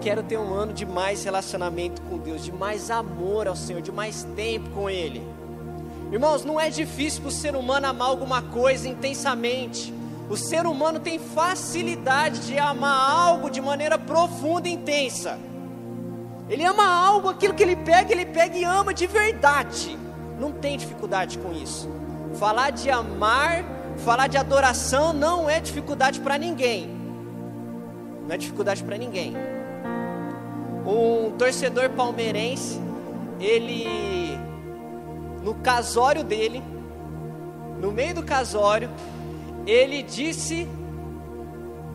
quero ter um ano de mais relacionamento com Deus, de mais amor ao Senhor, de mais tempo com Ele. Irmãos, não é difícil para o ser humano amar alguma coisa intensamente. O ser humano tem facilidade de amar algo de maneira profunda e intensa. Ele ama algo, aquilo que ele pega, ele pega e ama de verdade. Não tem dificuldade com isso. Falar de amar, falar de adoração não é dificuldade para ninguém. Não é dificuldade para ninguém. Um torcedor palmeirense, ele no casório dele, no meio do casório, ele disse,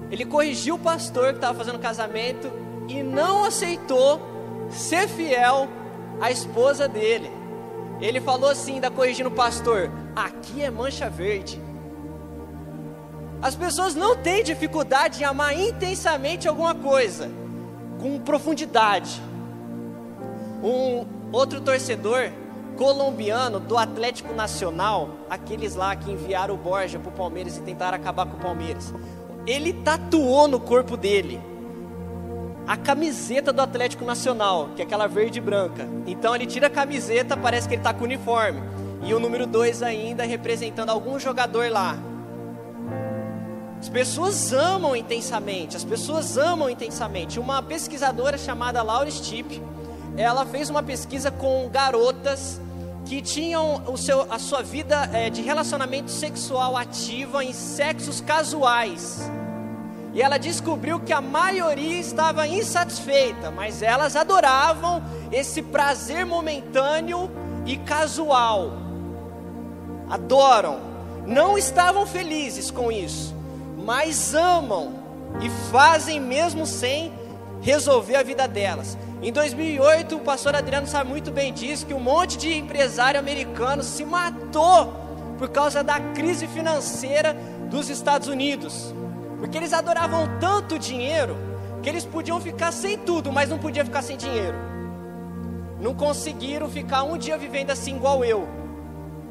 ele corrigiu o pastor que estava fazendo casamento e não aceitou ser fiel à esposa dele. Ele falou assim, ainda corrigindo o pastor: aqui é mancha verde. As pessoas não têm dificuldade em amar intensamente alguma coisa, com profundidade. Um outro torcedor colombiano do Atlético Nacional, aqueles lá que enviaram o Borja para o Palmeiras e tentaram acabar com o Palmeiras, ele tatuou no corpo dele a camiseta do Atlético Nacional, que é aquela verde e branca. Então ele tira a camiseta, parece que ele está com o uniforme. E o número 2 ainda representando algum jogador lá. As pessoas amam intensamente, as pessoas amam intensamente. Uma pesquisadora chamada Laura Stipp, ela fez uma pesquisa com garotas que tinham o seu, a sua vida é, de relacionamento sexual ativa em sexos casuais. E ela descobriu que a maioria estava insatisfeita, mas elas adoravam esse prazer momentâneo e casual. Adoram. Não estavam felizes com isso, mas amam e fazem mesmo sem resolver a vida delas. Em 2008, o pastor Adriano sabe muito bem disso, que um monte de empresário americano se matou por causa da crise financeira dos Estados Unidos. Porque eles adoravam tanto dinheiro que eles podiam ficar sem tudo, mas não podiam ficar sem dinheiro. Não conseguiram ficar um dia vivendo assim igual eu.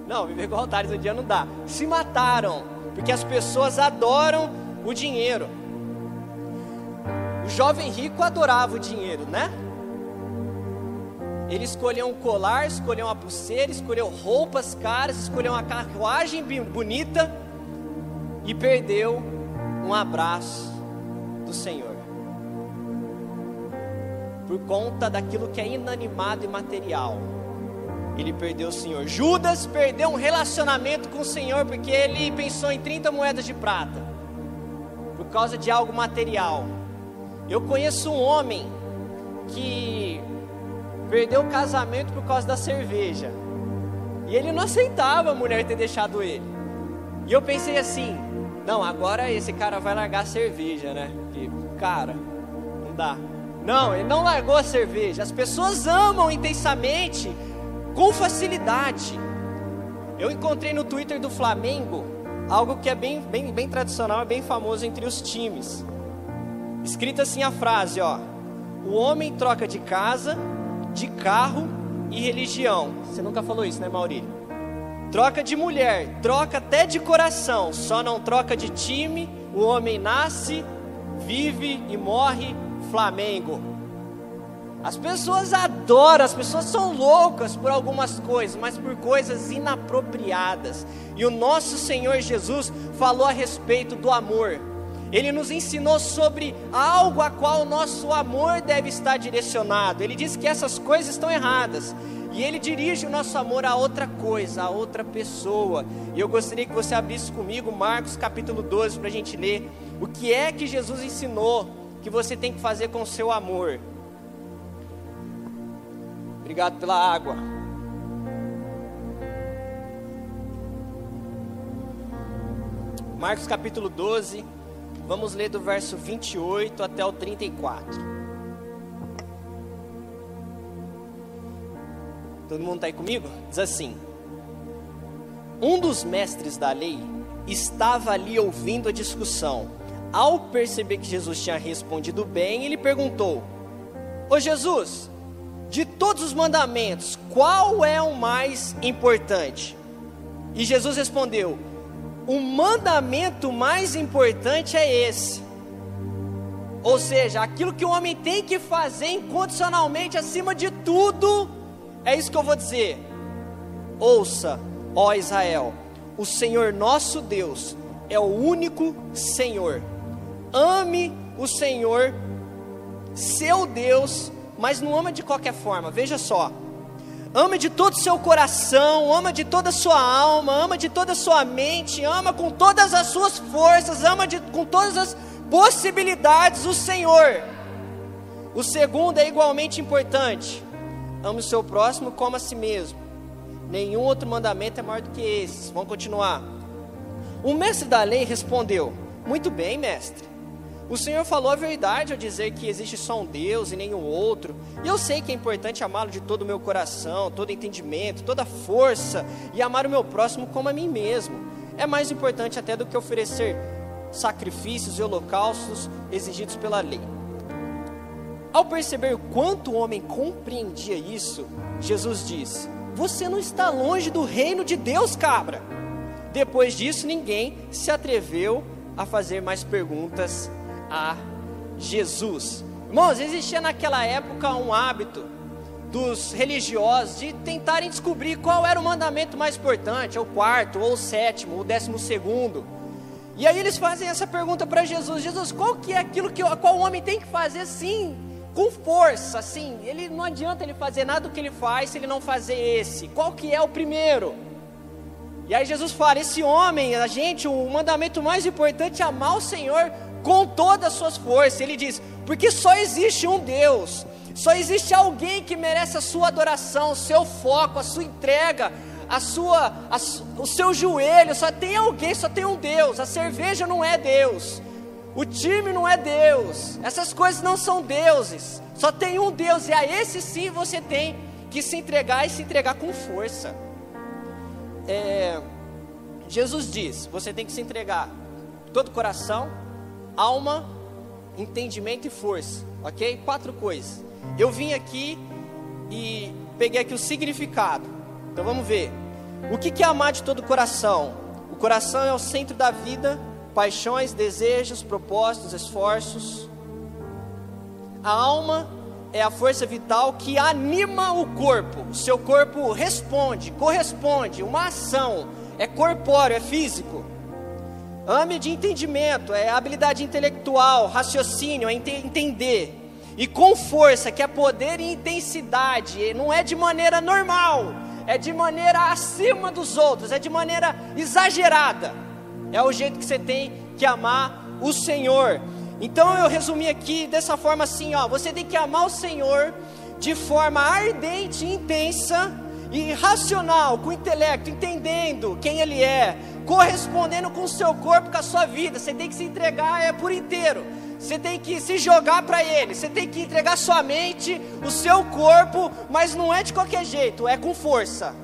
Não, viver igual o Thales um dia não dá. Se mataram, porque as pessoas adoram o dinheiro. O jovem rico adorava o dinheiro, né? Ele escolheu um colar, escolheu uma pulseira, escolheu roupas caras, escolheu uma carruagem bonita e perdeu um abraço do Senhor. Por conta daquilo que é inanimado e material. Ele perdeu o Senhor. Judas perdeu um relacionamento com o Senhor porque ele pensou em 30 moedas de prata. Por causa de algo material. Eu conheço um homem que perdeu o casamento por causa da cerveja. E ele não aceitava a mulher ter deixado ele. E eu pensei assim: não, agora esse cara vai largar a cerveja, né? Porque, cara, não dá. Não, ele não largou a cerveja. As pessoas amam intensamente, com facilidade. Eu encontrei no Twitter do Flamengo algo que é bem, bem, bem tradicional, é bem famoso entre os times. Escrita assim a frase, ó: O homem troca de casa, de carro e religião. Você nunca falou isso, né, Maurílio? Troca de mulher, troca até de coração, só não troca de time. O homem nasce, vive e morre Flamengo. As pessoas adoram, as pessoas são loucas por algumas coisas, mas por coisas inapropriadas. E o nosso Senhor Jesus falou a respeito do amor. Ele nos ensinou sobre algo a qual o nosso amor deve estar direcionado. Ele disse que essas coisas estão erradas. E Ele dirige o nosso amor a outra coisa, a outra pessoa. E eu gostaria que você abrisse comigo Marcos capítulo 12 para a gente ler o que é que Jesus ensinou que você tem que fazer com o seu amor. Obrigado pela água. Marcos capítulo 12, vamos ler do verso 28 até o 34. Todo mundo está aí comigo? Diz assim: Um dos mestres da lei estava ali ouvindo a discussão. Ao perceber que Jesus tinha respondido bem, ele perguntou: Ô Jesus, de todos os mandamentos, qual é o mais importante? E Jesus respondeu: O mandamento mais importante é esse: Ou seja, aquilo que o homem tem que fazer incondicionalmente, acima de tudo, é isso que eu vou dizer. Ouça, ó Israel, o Senhor nosso Deus é o único Senhor. Ame o Senhor, seu Deus, mas não ama de qualquer forma. Veja só. Ama de todo o seu coração, ama de toda a sua alma, ama de toda a sua mente, ama com todas as suas forças, ama de, com todas as possibilidades o Senhor. O segundo é igualmente importante: ame o seu próximo como a si mesmo. Nenhum outro mandamento é maior do que esse. Vamos continuar. O mestre da lei respondeu: Muito bem, mestre. O Senhor falou a verdade ao dizer que existe só um Deus e nenhum outro. E eu sei que é importante amá-lo de todo o meu coração, todo entendimento, toda força e amar o meu próximo como a mim mesmo. É mais importante até do que oferecer sacrifícios e holocaustos exigidos pela lei. Ao perceber quanto o homem compreendia isso, Jesus disse: Você não está longe do reino de Deus, cabra. Depois disso, ninguém se atreveu a fazer mais perguntas a Jesus. Irmãos, existia naquela época um hábito dos religiosos de tentarem descobrir qual era o mandamento mais importante, ou o quarto, ou o sétimo, ou o décimo segundo. E aí eles fazem essa pergunta para Jesus: Jesus, qual que é aquilo que qual o homem tem que fazer sim, com força, assim? Ele não adianta ele fazer nada do que ele faz se ele não fazer esse. Qual que é o primeiro? E aí Jesus fala: esse homem, a gente, o mandamento mais importante é amar o Senhor com todas as suas forças. Ele diz: porque só existe um Deus. Só existe alguém que merece a sua adoração, o seu foco, a sua entrega, a sua, a, o seu joelho, só tem alguém, só tem um Deus. A cerveja não é Deus, o time não é Deus, essas coisas não são deuses. Só tem um Deus e a esse sim você tem que se entregar e se entregar com força. É, Jesus diz: você tem que se entregar todo coração, alma, entendimento e força, ok? Quatro coisas. Eu vim aqui e peguei aqui o significado. Então vamos ver. O que é amar de todo o coração? O coração é o centro da vida, paixões, desejos, propósitos, esforços. A alma é a força vital que anima o corpo. O seu corpo responde, corresponde, uma ação. É corpóreo, é físico. Ame de entendimento, é habilidade intelectual, raciocínio, é entender. E com força, que é poder e intensidade, não é de maneira normal é de maneira acima dos outros, é de maneira exagerada. É o jeito que você tem que amar o Senhor. Então eu resumi aqui dessa forma assim, ó, você tem que amar o Senhor de forma ardente, intensa e racional, com intelecto, entendendo quem ele é, correspondendo com o seu corpo, com a sua vida. Você tem que se entregar é por inteiro. Você tem que se jogar para Ele, você tem que entregar sua mente, o seu corpo, mas não é de qualquer jeito, é com força.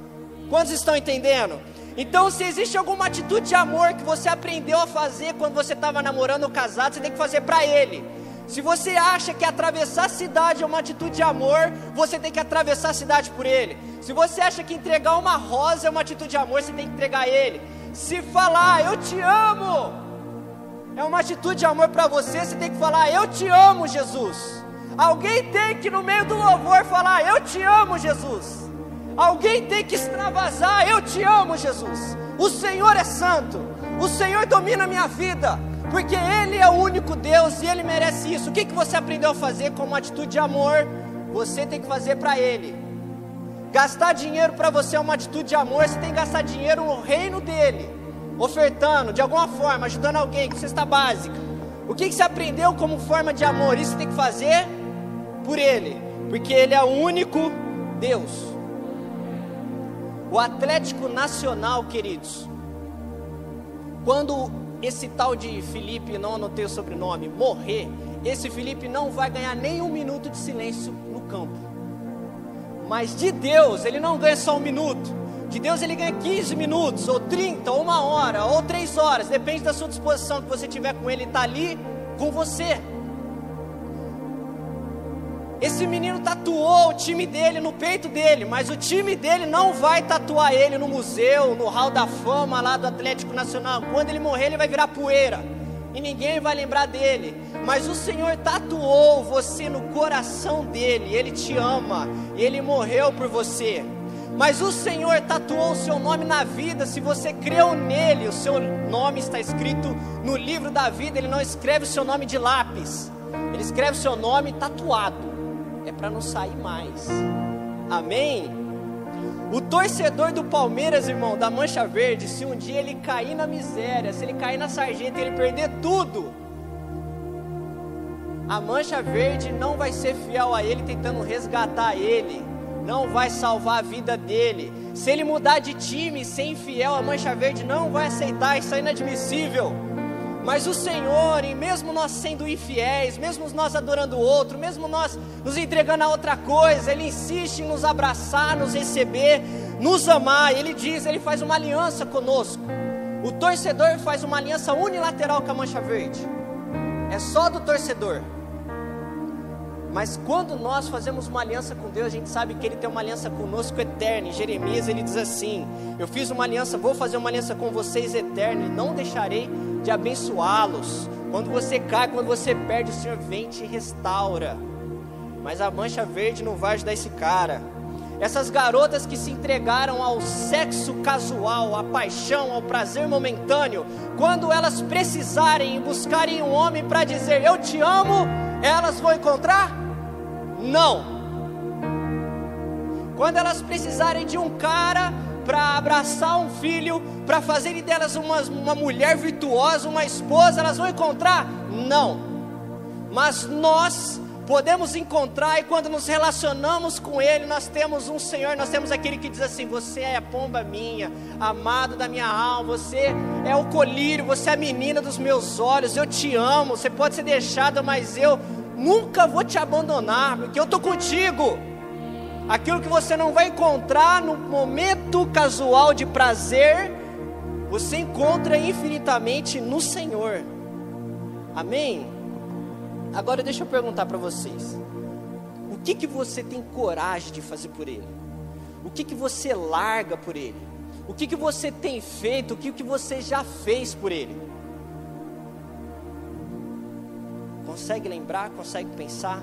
Quantos estão entendendo? Então, se existe alguma atitude de amor que você aprendeu a fazer quando você estava namorando ou casado, você tem que fazer para Ele. Se você acha que atravessar a cidade é uma atitude de amor, você tem que atravessar a cidade por Ele. Se você acha que entregar uma rosa é uma atitude de amor, você tem que entregar Ele. Se falar, eu te amo, é uma atitude de amor para você, você tem que falar: Eu te amo, Jesus. Alguém tem que, no meio do louvor, falar: Eu te amo, Jesus. Alguém tem que extravasar: Eu te amo, Jesus. O Senhor é santo, o Senhor domina a minha vida, porque Ele é o único Deus e Ele merece isso. O que, que você aprendeu a fazer como atitude de amor? Você tem que fazer para Ele. Gastar dinheiro para você é uma atitude de amor, você tem que gastar dinheiro no reino dEle ofertando de alguma forma, ajudando alguém com cesta básica. O que, que você aprendeu como forma de amor? Isso tem que fazer por Ele, porque Ele é o único Deus. O Atlético Nacional, queridos, quando esse tal de Felipe, não anotei o sobrenome, morrer, esse Felipe não vai ganhar nem um minuto de silêncio no campo. Mas de Deus, ele não ganha só um minuto, de Deus ele ganha 15 minutos, ou 30, ou uma hora, ou três horas, depende da sua disposição que você tiver com ele, está ali com você. Esse menino tatuou o time dele no peito dele, mas o time dele não vai tatuar ele no museu, no hall da fama lá do Atlético Nacional. Quando ele morrer, ele vai virar poeira e ninguém vai lembrar dele. Mas o Senhor tatuou você no coração dele, ele te ama, ele morreu por você. Mas o Senhor tatuou o seu nome na vida, se você creu nele, o seu nome está escrito no livro da vida, ele não escreve o seu nome de lápis, ele escreve o seu nome tatuado, é para não sair mais. Amém? O torcedor do Palmeiras, irmão, da Mancha Verde, se um dia ele cair na miséria, se ele cair na sarjeta ele perder tudo, a Mancha Verde não vai ser fiel a ele, tentando resgatar ele, não vai salvar a vida dele. Se ele mudar de time, ser infiel, a Mancha Verde não vai aceitar, isso é inadmissível. Mas o Senhor, e mesmo nós sendo infiéis, mesmo nós adorando o outro, mesmo nós nos entregando a outra coisa, Ele insiste em nos abraçar, nos receber, nos amar. Ele diz, Ele faz uma aliança conosco. O torcedor faz uma aliança unilateral com a Mancha Verde. É só do torcedor. Mas quando nós fazemos uma aliança com Deus, a gente sabe que Ele tem uma aliança conosco eterna. Em Jeremias ele diz assim: Eu fiz uma aliança, vou fazer uma aliança com vocês eterna, e não deixarei de abençoá-los. Quando você cai, quando você perde, o Senhor vem e te restaura. Mas a mancha verde não vai ajudar esse cara. Essas garotas que se entregaram ao sexo casual, à paixão, ao prazer momentâneo, quando elas precisarem e buscarem um homem para dizer eu te amo, elas vão encontrar? Não. Quando elas precisarem de um cara para abraçar um filho, para fazerem delas uma, uma mulher virtuosa, uma esposa, elas vão encontrar? Não. Mas nós podemos encontrar e quando nos relacionamos com Ele, nós temos um Senhor, nós temos aquele que diz assim: Você é a pomba minha, amado da minha alma, você é o colírio, você é a menina dos meus olhos, eu te amo. Você pode ser deixada, mas eu nunca vou te abandonar, porque eu estou contigo aquilo que você não vai encontrar no momento casual de prazer, você encontra infinitamente no Senhor. Amém? Agora deixa eu perguntar para vocês: o que que você tem coragem de fazer por Ele? O que que você larga por Ele? O que que você tem feito? O que que você já fez por Ele? Consegue lembrar? Consegue pensar?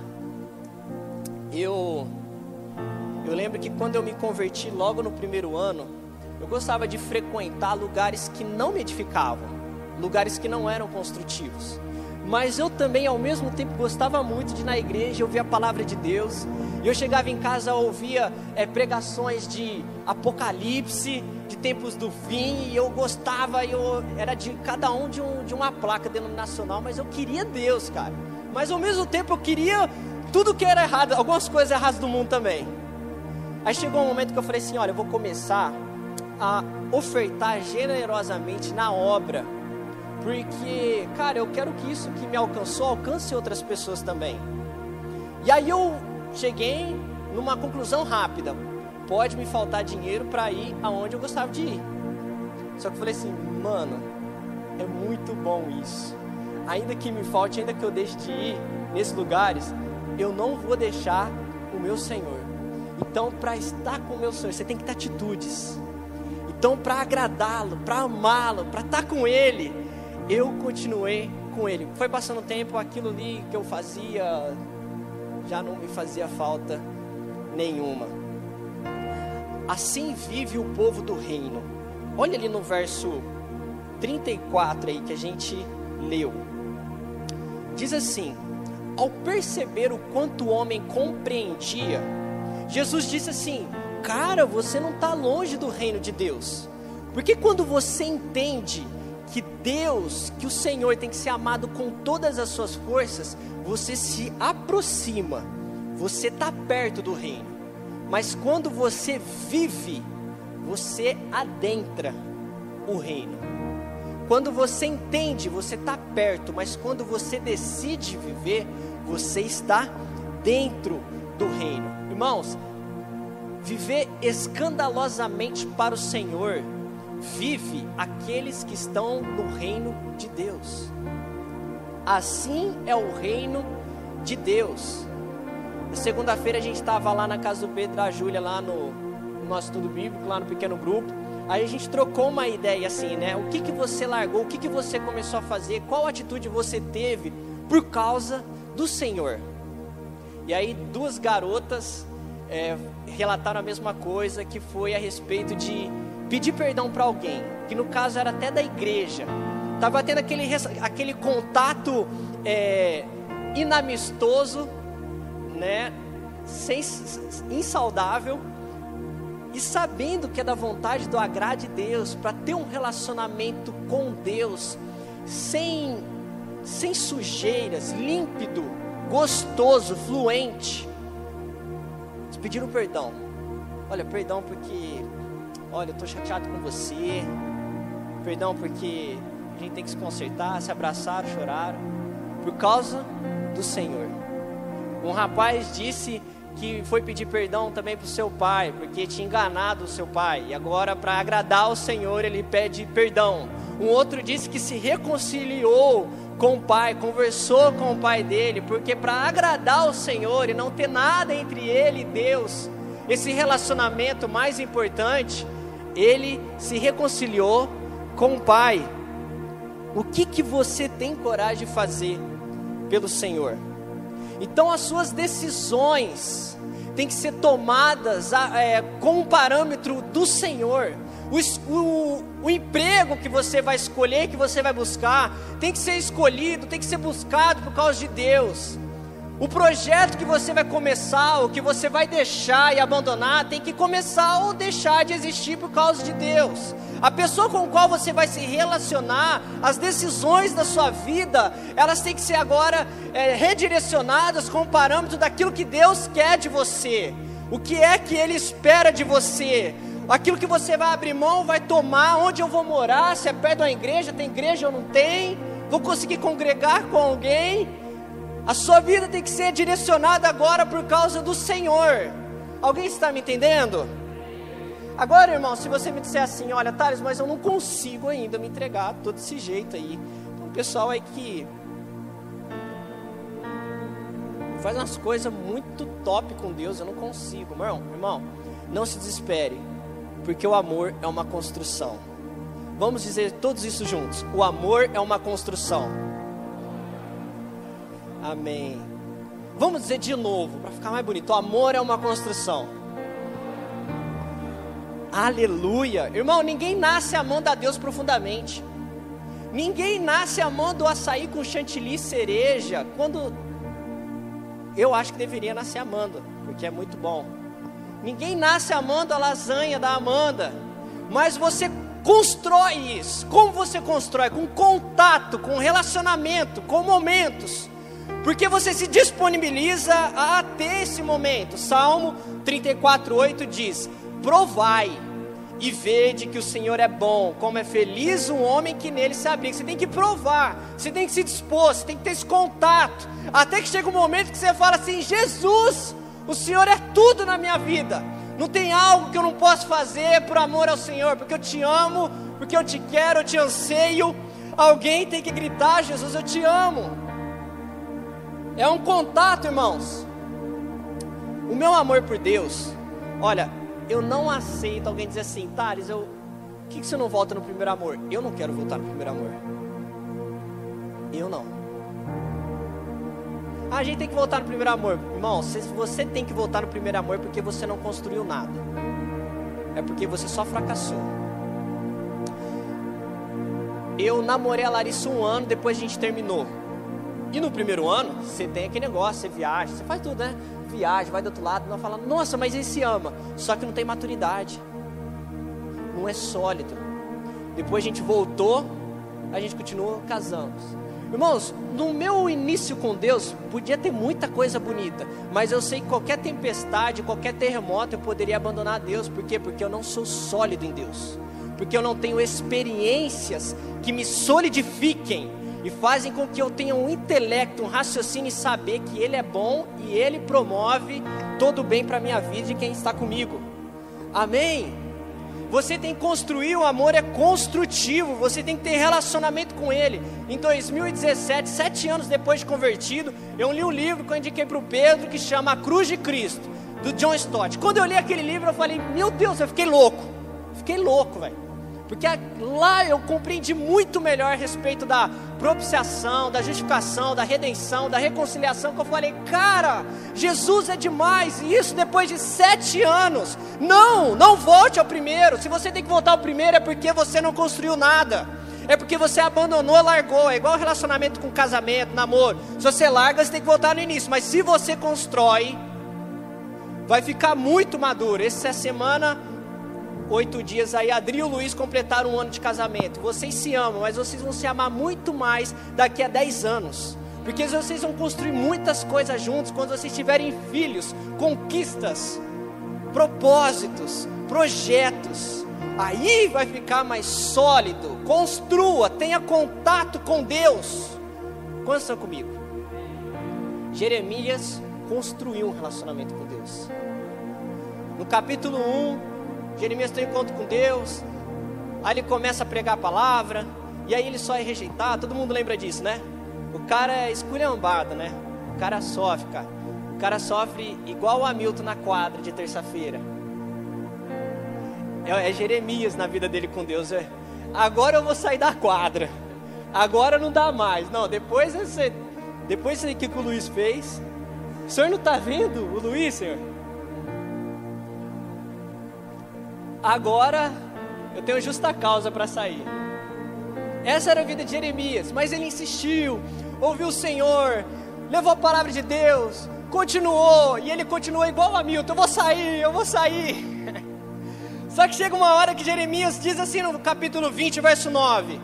Eu eu lembro que quando eu me converti logo no primeiro ano, eu gostava de frequentar lugares que não me edificavam, lugares que não eram construtivos. Mas eu também, ao mesmo tempo, gostava muito de ir na igreja ouvir a palavra de Deus. Eu chegava em casa, ouvia é, pregações de Apocalipse, de tempos do fim, e eu gostava, eu era de cada um de, um de uma placa denominacional, mas eu queria Deus, cara. Mas ao mesmo tempo eu queria tudo que era errado, algumas coisas erradas do mundo também. Aí chegou um momento que eu falei assim: olha, eu vou começar a ofertar generosamente na obra, porque, cara, eu quero que isso que me alcançou alcance outras pessoas também. E aí eu cheguei numa conclusão rápida: pode me faltar dinheiro para ir aonde eu gostava de ir. Só que eu falei assim, mano, é muito bom isso. Ainda que me falte, ainda que eu deixe de ir nesses lugares, eu não vou deixar o meu Senhor. Então, para estar com o meu Senhor, você tem que ter atitudes. Então, para agradá-lo, para amá-lo, para estar com Ele, eu continuei com Ele. Foi passando tempo, aquilo ali que eu fazia já não me fazia falta nenhuma. Assim vive o povo do reino. Olha ali no verso 34 aí que a gente leu. Diz assim: Ao perceber o quanto o homem compreendia, Jesus disse assim: Cara, você não está longe do reino de Deus. Porque quando você entende que Deus, que o Senhor tem que ser amado com todas as suas forças, você se aproxima, você está perto do reino. Mas quando você vive, você adentra o reino. Quando você entende, você está perto, mas quando você decide viver, você está dentro do reino. Irmãos, viver escandalosamente para o Senhor, vive aqueles que estão no reino de Deus. Assim é o reino de Deus. Segunda-feira a gente estava lá na casa do Pedro e da Júlia, lá no, no nosso estudo bíblico, lá no pequeno grupo. Aí a gente trocou uma ideia assim, né? O que, que você largou, o que, que você começou a fazer, qual atitude você teve por causa do Senhor. E aí duas garotas é, relataram a mesma coisa, que foi a respeito de pedir perdão para alguém, que no caso era até da igreja. Estava tendo aquele, aquele contato é, inamistoso, né, sem, insaudável, e sabendo que é da vontade do agrade de Deus, para ter um relacionamento com Deus, sem, sem sujeiras, límpido, gostoso, fluente. Eles pediram perdão. Olha, perdão porque, olha, eu estou chateado com você. Perdão porque a gente tem que se consertar, se abraçar, chorar. Por causa do Senhor. Um rapaz disse que foi pedir perdão também para o seu pai, porque tinha enganado o seu pai, e agora, para agradar o Senhor, ele pede perdão. Um outro disse que se reconciliou com o pai, conversou com o pai dele, porque para agradar o Senhor e não ter nada entre ele e Deus, esse relacionamento mais importante, ele se reconciliou com o pai. O que que você tem coragem de fazer pelo Senhor? Então as suas decisões têm que ser tomadas é, com o parâmetro do Senhor. O, o, o, emprego que você vai escolher, que você vai buscar, tem que ser escolhido, tem que ser buscado por causa de Deus. O projeto que você vai começar, o que você vai deixar e abandonar, tem que começar ou deixar de existir por causa de Deus. A pessoa com qual você vai se relacionar, as decisões da sua vida, elas têm que ser agora é, redirecionadas com o parâmetro daquilo que Deus quer de você. O que é que Ele espera de você? Aquilo que você vai abrir mão, vai tomar, onde eu vou morar, se é perto da igreja, tem igreja ou não tem, vou conseguir congregar com alguém. A sua vida tem que ser direcionada agora por causa do Senhor. Alguém está me entendendo? Agora, irmão, se você me disser assim, olha, Thales, mas eu não consigo ainda me entregar todo desse jeito aí. Tem um pessoal aí que faz umas coisas muito top com Deus, eu não consigo. Irmão, irmão, não se desespere, porque o amor é uma construção. Vamos dizer todos isso juntos. O amor é uma construção. Amém. Vamos dizer de novo, para ficar mais bonito. O amor é uma construção. Aleluia. Irmão, ninguém nasce amando a Deus profundamente. Ninguém nasce amando o açaí com chantilly cereja, quando eu acho que deveria nascer amando, porque é muito bom. Ninguém nasce amando a lasanha da Amanda, mas você constrói isso. Como você constrói? Com contato, com relacionamento, com momentos. Porque você se disponibiliza a ter esse momento. Salmo 34:8 diz: provai e vede que o Senhor é bom, como é feliz um homem que nele se abriga. Você tem que provar, você tem que se dispor, você tem que ter esse contato, até que chega um momento que você fala assim: Jesus, o Senhor é tudo na minha vida. Não tem algo que eu não possa fazer por amor ao Senhor, porque eu te amo, porque eu te quero, eu te anseio. Alguém tem que gritar: Jesus, eu te amo. É um contato, irmãos. O meu amor por Deus, olha, eu não aceito alguém dizer assim, Thales, eu, por que, que você não volta no primeiro amor? Eu não quero voltar no primeiro amor. Eu não. Ah, a gente tem que voltar no primeiro amor. Irmão, você tem que voltar no primeiro amor porque você não construiu nada. É porque você só fracassou. Eu namorei a Larissa um ano, depois a gente terminou. E no primeiro ano, você tem aquele negócio, você viaja, você faz tudo, né? Viaja, vai do outro lado, não fala, nossa, mas ele se ama. Só que não tem maturidade. Não é sólido. Depois a gente voltou, a gente continua, casamos. Irmãos, no meu início com Deus, podia ter muita coisa bonita, mas eu sei que qualquer tempestade, qualquer terremoto, eu poderia abandonar Deus, por quê? Porque eu não sou sólido em Deus, porque eu não tenho experiências que me solidifiquem e fazem com que eu tenha um intelecto, um raciocínio e saber que Ele é bom e Ele promove todo o bem para a minha vida e quem está comigo. Amém? Você tem que construir, o amor é construtivo, você tem que ter relacionamento com Ele. Em 2017, sete anos depois de convertido, eu li um livro que eu indiquei para o Pedro que chama A Cruz de Cristo, do John Stott. Quando eu li aquele livro, eu falei: Meu Deus, eu fiquei louco, fiquei louco, velho. Porque lá eu compreendi muito melhor a respeito da propiciação, da justificação, da redenção, da reconciliação. Que eu falei, cara, Jesus é demais. E isso depois de sete anos. Não, não volte ao primeiro. Se você tem que voltar ao primeiro, é porque você não construiu nada. É porque você abandonou, largou. É igual relacionamento com casamento, namoro. Se você larga, você tem que voltar no início. Mas se você constrói, vai ficar muito maduro. Essa semana oito dias aí, Adri e o Luiz completaram um ano de casamento. Vocês se amam, mas vocês vão se amar muito mais daqui a dez anos. Porque vocês vão construir muitas coisas juntos quando vocês tiverem filhos, conquistas, propósitos, projetos. Aí vai ficar mais sólido. Construa, tenha contato com Deus. Quantos estão comigo? Jeremias construiu um relacionamento com Deus. No capítulo 1, Jeremias tem um encontro com Deus, aí ele começa a pregar a palavra, e aí ele só é rejeitado, todo mundo lembra disso, né? O cara é esculhambado, né? O cara sofre, cara. O cara sofre igual o Hamilton na quadra de terça-feira. É, é, Jeremias na vida dele com Deus. É, agora eu vou sair da quadra. Agora não dá mais. Não, depois você, depois que o Luiz fez. O senhor não está vendo o Luiz, senhor? Agora eu tenho justa causa para sair. Essa era a vida de Jeremias, mas ele insistiu, ouviu o Senhor, levou a palavra de Deus, continuou, e ele continuou igual a Milton: eu vou sair, eu vou sair. Só que chega uma hora que Jeremias diz assim no capítulo 20, verso 9: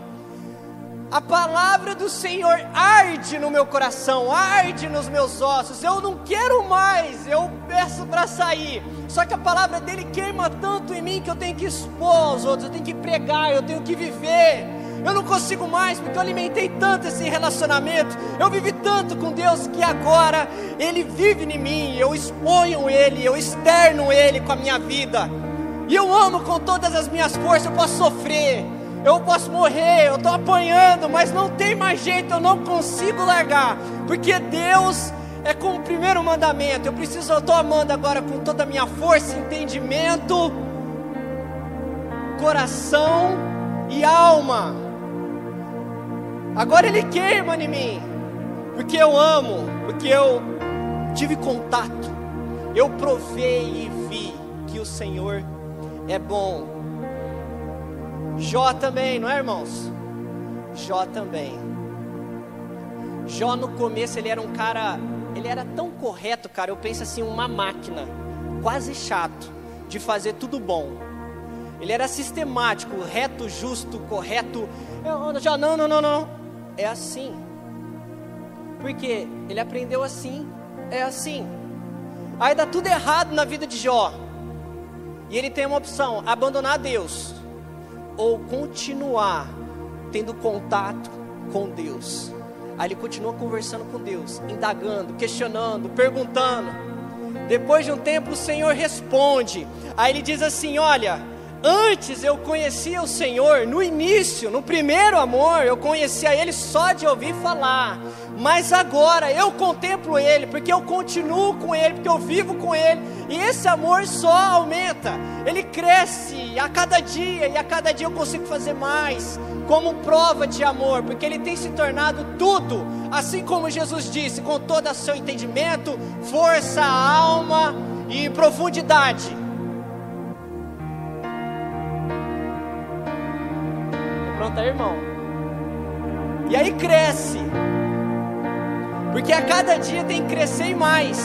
a palavra do Senhor arde no meu coração, arde nos meus ossos. Eu não quero mais, eu peço para sair. Só que a palavra dele queima tanto em mim que eu tenho que expor aos outros, eu tenho que pregar, eu tenho que viver. Eu não consigo mais porque eu alimentei tanto esse relacionamento. Eu vivi tanto com Deus que agora Ele vive em mim. Eu exponho Ele, eu externo Ele com a minha vida. E eu amo com todas as minhas forças. Eu posso sofrer, eu posso morrer, eu estou apanhando, mas não tem mais jeito, eu não consigo largar, porque Deus é como o primeiro mandamento. Eu preciso, eu estou amando agora com toda a minha força, entendimento, coração e alma. Agora Ele queima em mim, porque eu amo, porque eu tive contato, eu provei e vi que o Senhor é bom. Jó também, não é, irmãos? Jó também. Jó no começo ele era um cara, ele era tão correto, cara. Eu penso assim, uma máquina, quase chato, de fazer tudo bom. Ele era sistemático, reto, justo, correto. Já não, não, não, não. É assim. Porque ele aprendeu assim, é assim. Aí dá tudo errado na vida de Jó. E ele tem uma opção: abandonar Deus ou continuar tendo contato com Deus. Aí ele continua conversando com Deus, indagando, questionando, perguntando. Depois de um tempo o Senhor responde. Aí ele diz assim: Olha, Antes eu conhecia o Senhor, no início, no primeiro amor, eu conhecia Ele só de ouvir falar. Mas agora eu contemplo Ele, porque eu continuo com Ele, porque eu vivo com Ele. E esse amor só aumenta, ele cresce a cada dia, e a cada dia eu consigo fazer mais, como prova de amor, porque Ele tem se tornado tudo, assim como Jesus disse, com todo o seu entendimento, força, alma e profundidade. Tá, irmão? E aí cresce. Porque a cada dia tem que crescer mais.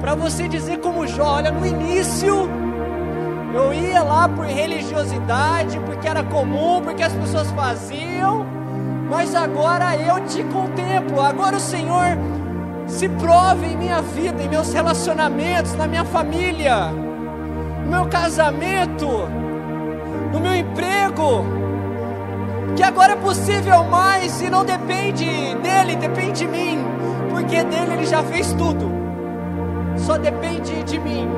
Para você dizer como Jó, olha, no início eu ia lá por religiosidade, porque era comum, porque as pessoas faziam, mas agora eu te contemplo. Agora o Senhor se prove em minha vida, em meus relacionamentos, na minha família, no meu casamento, no meu emprego. Que agora é possível mais e não depende dele, depende de mim, porque dele ele já fez tudo. Só depende de mim.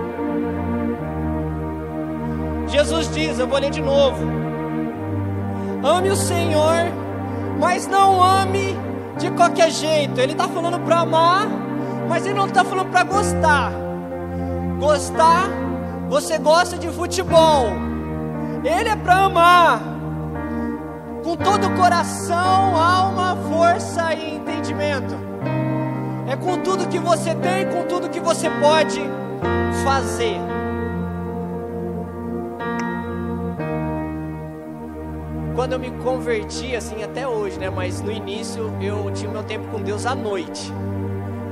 Jesus diz, eu vou ler de novo: ame o Senhor, mas não ame de qualquer jeito. Ele está falando para amar, mas ele não está falando para gostar. Gostar, você gosta de futebol, ele é para amar, com todo o coração, alma, força e entendimento. É com tudo que você tem, com tudo que você pode fazer. quando eu me converti, assim, até hoje, né? Mas no início eu tinha meu tempo com Deus à noite.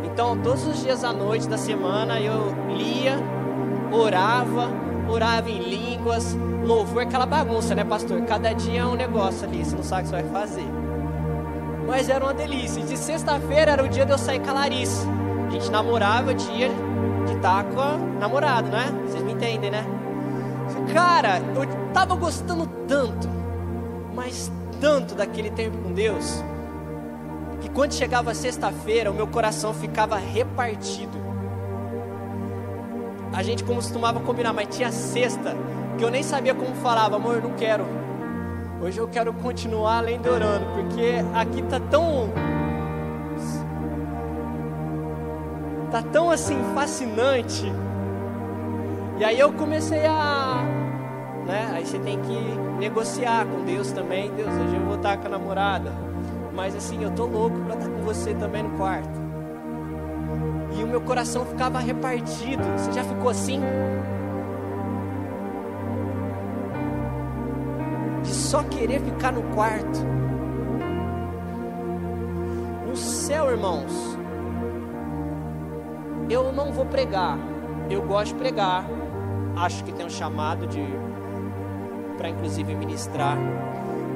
Então, todos os dias à noite da semana eu lia, orava, orava em línguas, louvor, aquela bagunça, né, pastor? Cada dia é um negócio ali, você não sabe o que você vai fazer. Mas era uma delícia. De sexta-feira era o dia de eu sair com a Larissa. A gente namorava dia de estar com a namorado, né? Vocês me entendem, né? Cara, eu tava gostando tanto mas tanto daquele tempo com Deus, que quando chegava sexta-feira, o meu coração ficava repartido. A gente costumava combinar, mas tinha sexta, que eu nem sabia como falava, amor, não quero. Hoje eu quero continuar lendo orando, porque aqui tá tão. Tá tão assim fascinante. E aí eu comecei a né? Aí você tem que negociar com Deus também. Deus, hoje eu vou estar com a namorada, mas assim, eu tô louco para estar com você também no quarto. E o meu coração ficava repartido. Você já ficou assim? Só querer ficar no quarto. No céu, irmãos, eu não vou pregar. Eu gosto de pregar. Acho que tem um chamado de para inclusive ministrar.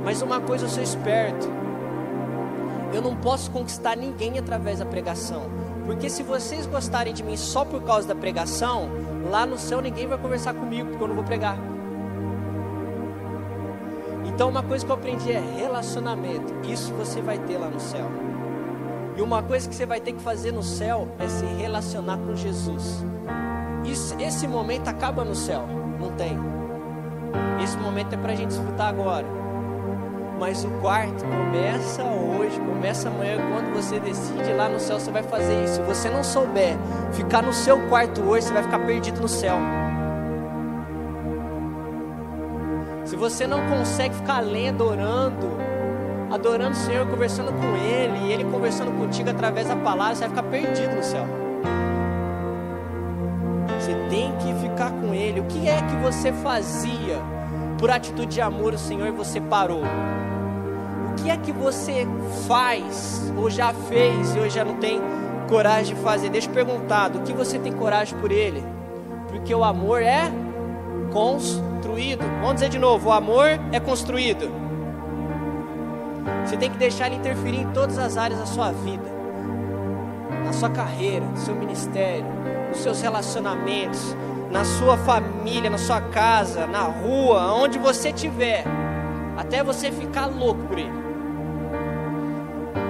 Mas uma coisa eu sou esperto. Eu não posso conquistar ninguém através da pregação. Porque se vocês gostarem de mim só por causa da pregação, lá no céu ninguém vai conversar comigo, porque eu não vou pregar. Então uma coisa que eu aprendi é relacionamento. Isso você vai ter lá no céu. E uma coisa que você vai ter que fazer no céu é se relacionar com Jesus. Isso, esse momento acaba no céu, não tem. Esse momento é para a gente desfrutar agora. Mas o quarto começa hoje, começa amanhã, quando você decide lá no céu, você vai fazer isso. Se você não souber ficar no seu quarto hoje, você vai ficar perdido no céu. Você não consegue ficar lendo, orando, adorando o Senhor, conversando com Ele, e Ele conversando contigo através da palavra, você vai ficar perdido no céu. Você tem que ficar com Ele. O que é que você fazia? por atitude de amor o Senhor você parou? O que é que você faz ou já fez e hoje já não tem coragem de fazer? Deixa eu perguntar, do que você tem coragem por Ele? Porque o amor é construído. Vamos dizer de novo, o amor é construído. Você tem que deixar ele interferir em todas as áreas da sua vida, na sua carreira, no seu ministério, nos seus relacionamentos, na sua família, na sua casa, na rua, onde você estiver, até você ficar louco por ele.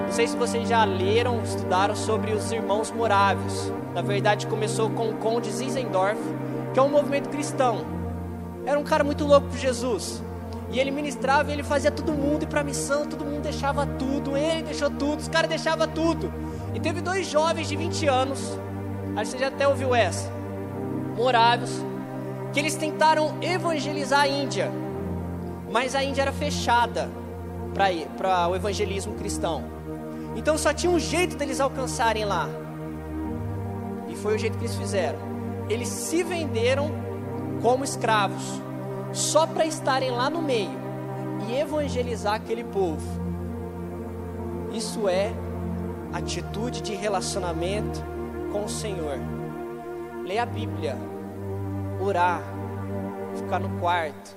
Não sei se vocês já leram, estudaram sobre os irmãos moráveis. Na verdade, começou com o Conde Zinzendorf, que é um movimento cristão. Era um cara muito louco por Jesus. E ele ministrava e ele fazia todo mundo ir para a missão, todo mundo deixava tudo, ele deixou tudo, os caras deixavam tudo. E teve dois jovens de 20 anos, que você já até ouviu essa moráveis, que eles tentaram evangelizar a Índia, mas a Índia era fechada para o evangelismo cristão. Então só tinha um jeito deles alcançarem lá. E foi o jeito que eles fizeram. Eles se venderam como escravos, só para estarem lá no meio e evangelizar aquele povo. Isso é atitude de relacionamento com o Senhor. Ler a Bíblia, orar, ficar no quarto.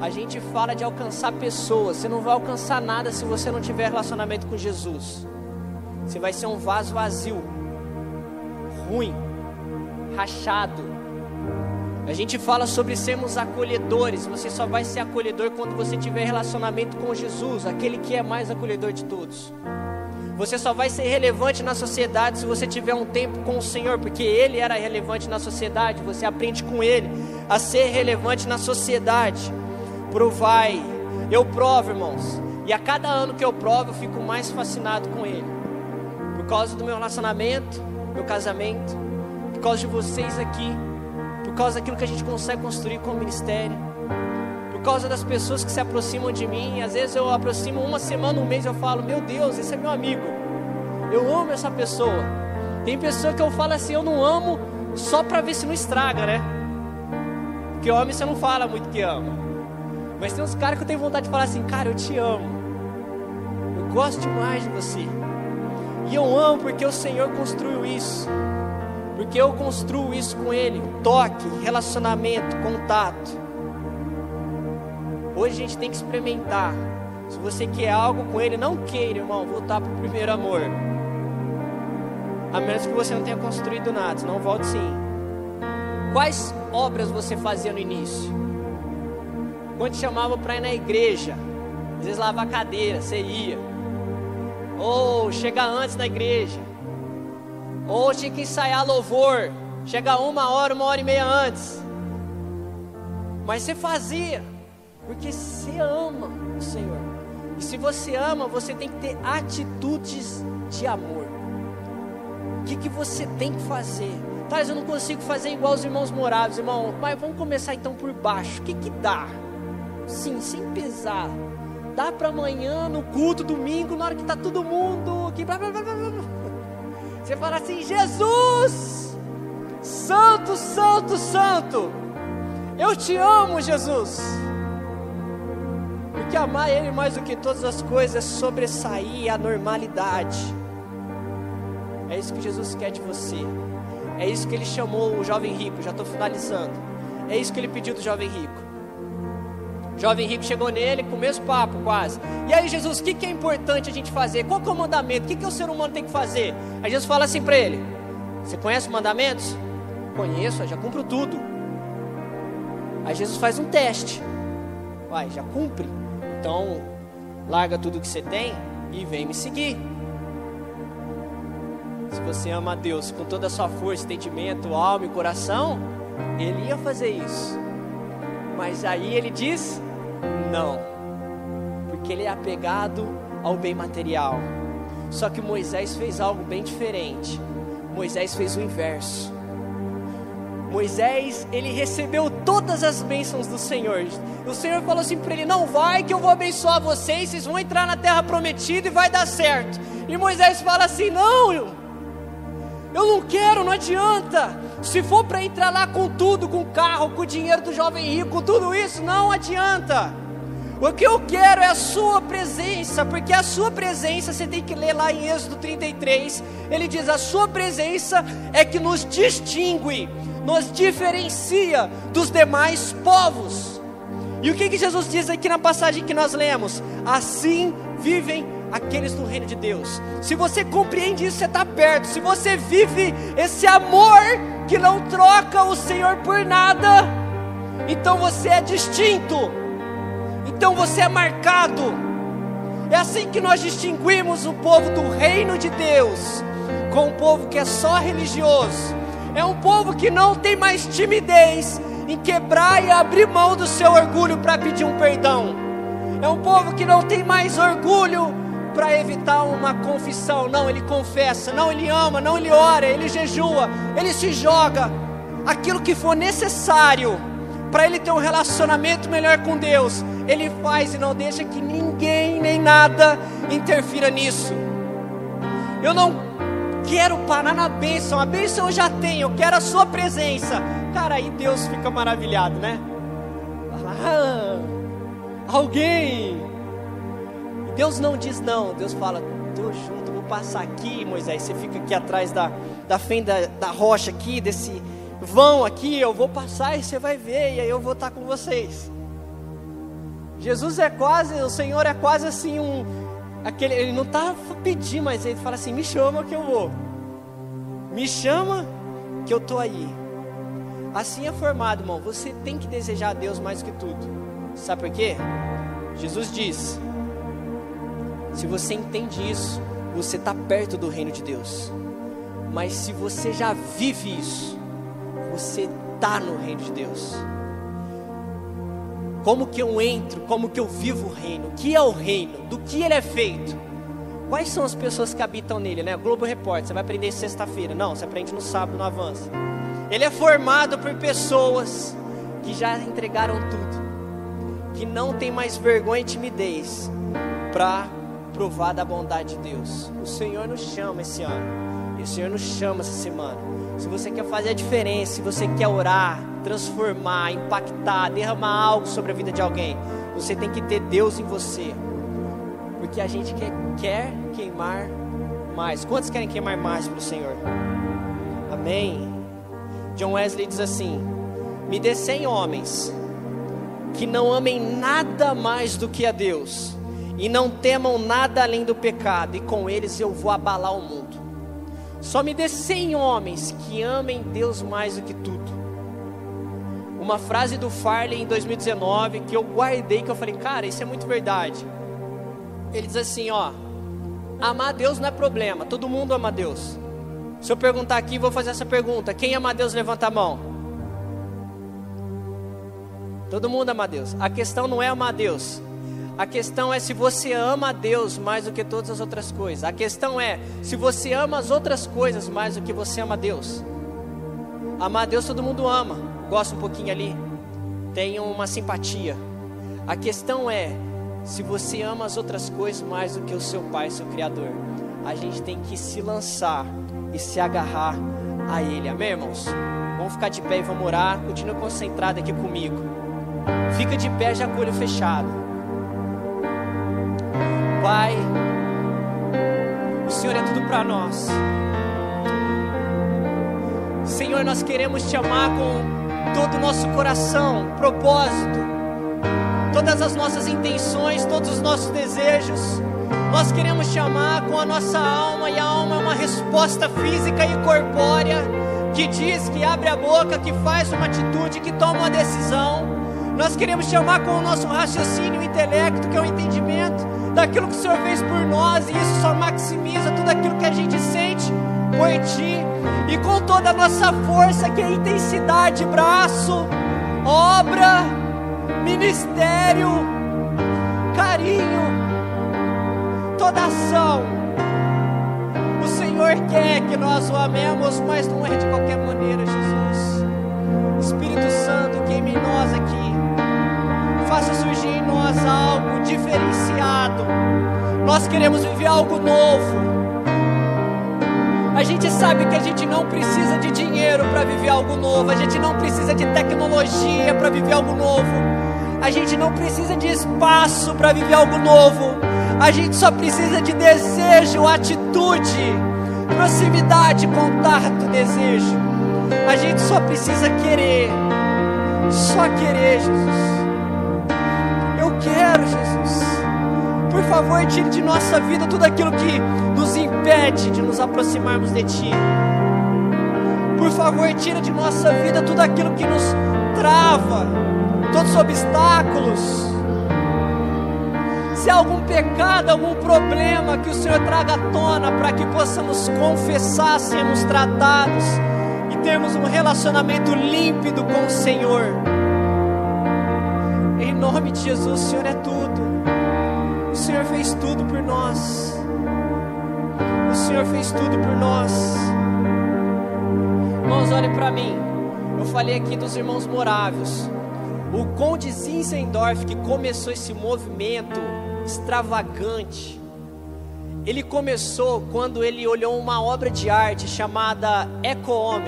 A gente fala de alcançar pessoas. Você não vai alcançar nada se você não tiver relacionamento com Jesus. Você vai ser um vaso vazio, ruim, rachado. A gente fala sobre sermos acolhedores. Você só vai ser acolhedor quando você tiver relacionamento com Jesus, aquele que é mais acolhedor de todos. Você só vai ser relevante na sociedade se você tiver um tempo com o Senhor, porque Ele era relevante na sociedade. Você aprende com Ele a ser relevante na sociedade. Provai, eu provo, irmãos, e a cada ano que eu provo, eu fico mais fascinado com Ele, por causa do meu relacionamento, meu casamento, por causa de vocês aqui, por causa daquilo que a gente consegue construir com o ministério causa das pessoas que se aproximam de mim. Às vezes eu aproximo uma semana, um mês, eu falo: Meu Deus, esse é meu amigo. Eu amo essa pessoa. Tem pessoa que eu falo assim: Eu não amo só para ver se não estraga, né? Porque homem você não fala muito que ama. Mas tem uns caras que eu tenho vontade de falar assim: Cara, eu te amo. Eu gosto demais de você. E eu amo porque o Senhor construiu isso. Porque eu construo isso com Ele: toque, relacionamento, contato. Hoje a gente tem que experimentar. Se você quer algo com Ele, não queira, irmão, voltar para o primeiro amor. A menos que você não tenha construído nada, senão volte sim. Quais obras você fazia no início? Quando te chamava para ir na igreja, às vezes lavar cadeira, você ia. Ou chegar antes da igreja. Tinha que ensaiar louvor, chegar uma hora, uma hora e meia antes. Mas você fazia. Porque você ama o Senhor. E se você ama, você tem que ter atitudes de amor. O que, que você tem que fazer? Mas eu não consigo fazer igual os irmãos morados, irmão. Mas vamos começar então por baixo. O que, que dá? Sim, sem pesar. Dá para amanhã, no culto, domingo, na hora que está todo mundo aqui. Blá, blá, blá, blá. Você fala assim: Jesus, Santo, Santo, Santo. Eu te amo, Jesus. Porque amar Ele mais do que todas as coisas é sobressair a normalidade. É isso que Jesus quer de você. É isso que Ele chamou o jovem rico. Já estou finalizando. É isso que Ele pediu do jovem rico. Jovem rico chegou nele com o mesmo papo, quase. E aí, Jesus, o que, que é importante a gente fazer? Qual é o mandamento? O que, que o ser humano tem que fazer? Aí Jesus fala assim para ele: Você conhece os mandamentos? Conheço, já cumpro tudo. Aí Jesus faz um teste. Vai, já cumpre. Então, larga tudo que você tem e vem me seguir. Se você ama a Deus com toda a sua força, entendimento, alma e coração, ele ia fazer isso. Mas aí ele diz: não, porque ele é apegado ao bem material. Só que Moisés fez algo bem diferente. Moisés fez o inverso. Moisés, ele recebeu todas as bênçãos do Senhor. O Senhor falou assim para ele: Não vai, que eu vou abençoar vocês, vocês vão entrar na terra prometida e vai dar certo. E Moisés fala assim: Não, eu, não quero, não adianta. Se for para entrar lá com tudo, com carro, com dinheiro do jovem rico, tudo isso, não adianta. O que eu quero é a sua presença, porque a sua presença, você tem que ler lá em Êxodo 33, ele diz: a sua presença é que nos distingue nos diferencia dos demais povos. E o que, que Jesus diz aqui na passagem que nós lemos? Assim vivem aqueles do reino de Deus. Se você compreende isso, você está perto. Se você vive esse amor que não troca o Senhor por nada, então você é distinto. Então você é marcado. É assim que nós distinguimos o povo do reino de Deus com o povo que é só religioso é um povo que não tem mais timidez em quebrar e abrir mão do seu orgulho para pedir um perdão. É um povo que não tem mais orgulho para evitar uma confissão. Não, ele confessa. Não, ele ama. Não, ele ora. Ele jejua. Ele se joga. Aquilo que for necessário para ele ter um relacionamento melhor com Deus, ele faz e não deixa que ninguém nem nada interfira nisso. Eu não quero parar na bênção, a bênção eu já tenho, eu quero a sua presença. Cara, aí Deus fica maravilhado, né? Ah, alguém. Deus não diz não, Deus fala, tô junto, vou passar aqui, Moisés, você fica aqui atrás da, da fenda da rocha aqui, desse vão aqui, eu vou passar e você vai ver, e aí eu vou estar com vocês. Jesus é quase, o Senhor é quase assim um, aquele, ele não está pedindo, mas ele fala assim, me chama que eu vou, me chama que eu estou aí. Assim é formado, irmão, você tem que desejar a Deus mais que tudo, sabe por quê? Jesus diz, se você entende isso, você está perto do reino de Deus. Mas se você já vive isso, você está no reino de Deus. Como que eu entro? Como que eu vivo o reino? O que é o reino? Do que ele é feito? Quais são as pessoas que habitam nele, né? Globo Repórter, você vai aprender sexta-feira. Não, você aprende no sábado, no avanço. Ele é formado por pessoas que já entregaram tudo, que não tem mais vergonha e timidez para provar da bondade de Deus. O Senhor nos chama esse ano. E o Senhor nos chama essa semana. Se você quer fazer a diferença, se você quer orar, transformar, impactar, derramar algo sobre a vida de alguém, você tem que ter Deus em você. Porque a gente quer, quer queimar mais. Quantos querem queimar mais para o Senhor? Amém. John Wesley diz assim: Me dê cem homens que não amem nada mais do que a Deus e não temam nada além do pecado, e com eles eu vou abalar o mundo. Só me dê cem homens que amem Deus mais do que tudo. Uma frase do Farley em 2019 que eu guardei, que eu falei, cara, isso é muito verdade. Ele diz assim: ó, amar Deus não é problema, todo mundo ama Deus. Se eu perguntar aqui, vou fazer essa pergunta: quem ama Deus, levanta a mão. Todo mundo ama Deus. A questão não é amar Deus, a questão é se você ama a Deus mais do que todas as outras coisas. A questão é se você ama as outras coisas mais do que você ama a Deus. Amar a Deus todo mundo ama, gosta um pouquinho ali, tem uma simpatia. A questão é se você ama as outras coisas mais do que o seu Pai, seu Criador. A gente tem que se lançar e se agarrar a Ele. Amém, irmãos? Vamos ficar de pé e vamos orar. Continua concentrado aqui comigo. Fica de pé já com o olho fechado. Pai, o Senhor é tudo para nós. Senhor, nós queremos te amar com todo o nosso coração, propósito, todas as nossas intenções, todos os nossos desejos. Nós queremos te amar com a nossa alma, e a alma é uma resposta física e corpórea que diz, que abre a boca, que faz uma atitude, que toma uma decisão. Nós queremos te amar com o nosso raciocínio, o intelecto, que é o entendimento daquilo que o Senhor fez por nós, e isso só maximiza tudo aquilo que a gente sente por Ti, e com toda a nossa força, que é intensidade, braço, obra, ministério, carinho, toda ação. O Senhor quer que nós o amemos, mas não é de qualquer maneira, Jesus. Espírito Santo, queime em nós aqui faça surgir em nós algo diferenciado. Nós queremos viver algo novo. A gente sabe que a gente não precisa de dinheiro para viver algo novo, a gente não precisa de tecnologia para viver algo novo, a gente não precisa de espaço para viver algo novo, a gente só precisa de desejo, atitude, proximidade, contato, desejo. A gente só precisa querer, só querer, Jesus quero, Jesus. Por favor, tire de nossa vida tudo aquilo que nos impede de nos aproximarmos de Ti. Por favor, tira de nossa vida tudo aquilo que nos trava, todos os obstáculos. Se há algum pecado, algum problema, que o Senhor traga à tona para que possamos confessar, sermos tratados e termos um relacionamento límpido com o Senhor. Em nome de Jesus, o Senhor é tudo. O Senhor fez tudo por nós. O Senhor fez tudo por nós. Irmãos, olhem para mim. Eu falei aqui dos irmãos moráveis. O Conde Zinzendorf, que começou esse movimento extravagante, ele começou quando ele olhou uma obra de arte chamada Eco Homo,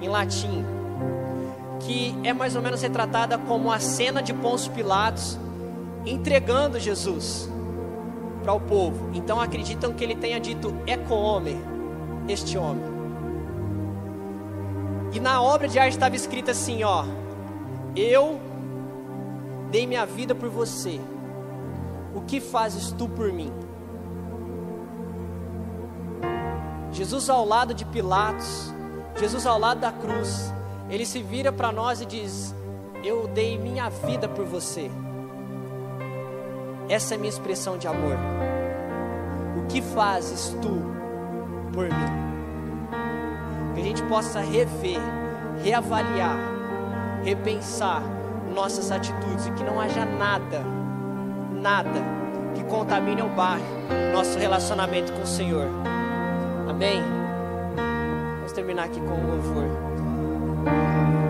em latim que é mais ou menos retratada como a cena de Pôncio Pilatos entregando Jesus. para o povo. Então acreditam que ele tenha dito eco-homem, este homem. E na obra de arte estava escrito assim, ó: Eu dei minha vida por você. O que fazes tu por mim? Jesus ao lado de Pilatos, Jesus ao lado da cruz, ele se vira para nós e diz: Eu dei minha vida por você. Essa é minha expressão de amor. O que fazes tu por mim? Que a gente possa rever, reavaliar, repensar nossas atitudes e que não haja nada, nada que contamine o bairro, nosso relacionamento com o Senhor. Amém? Vamos terminar aqui com o louvor. Amen.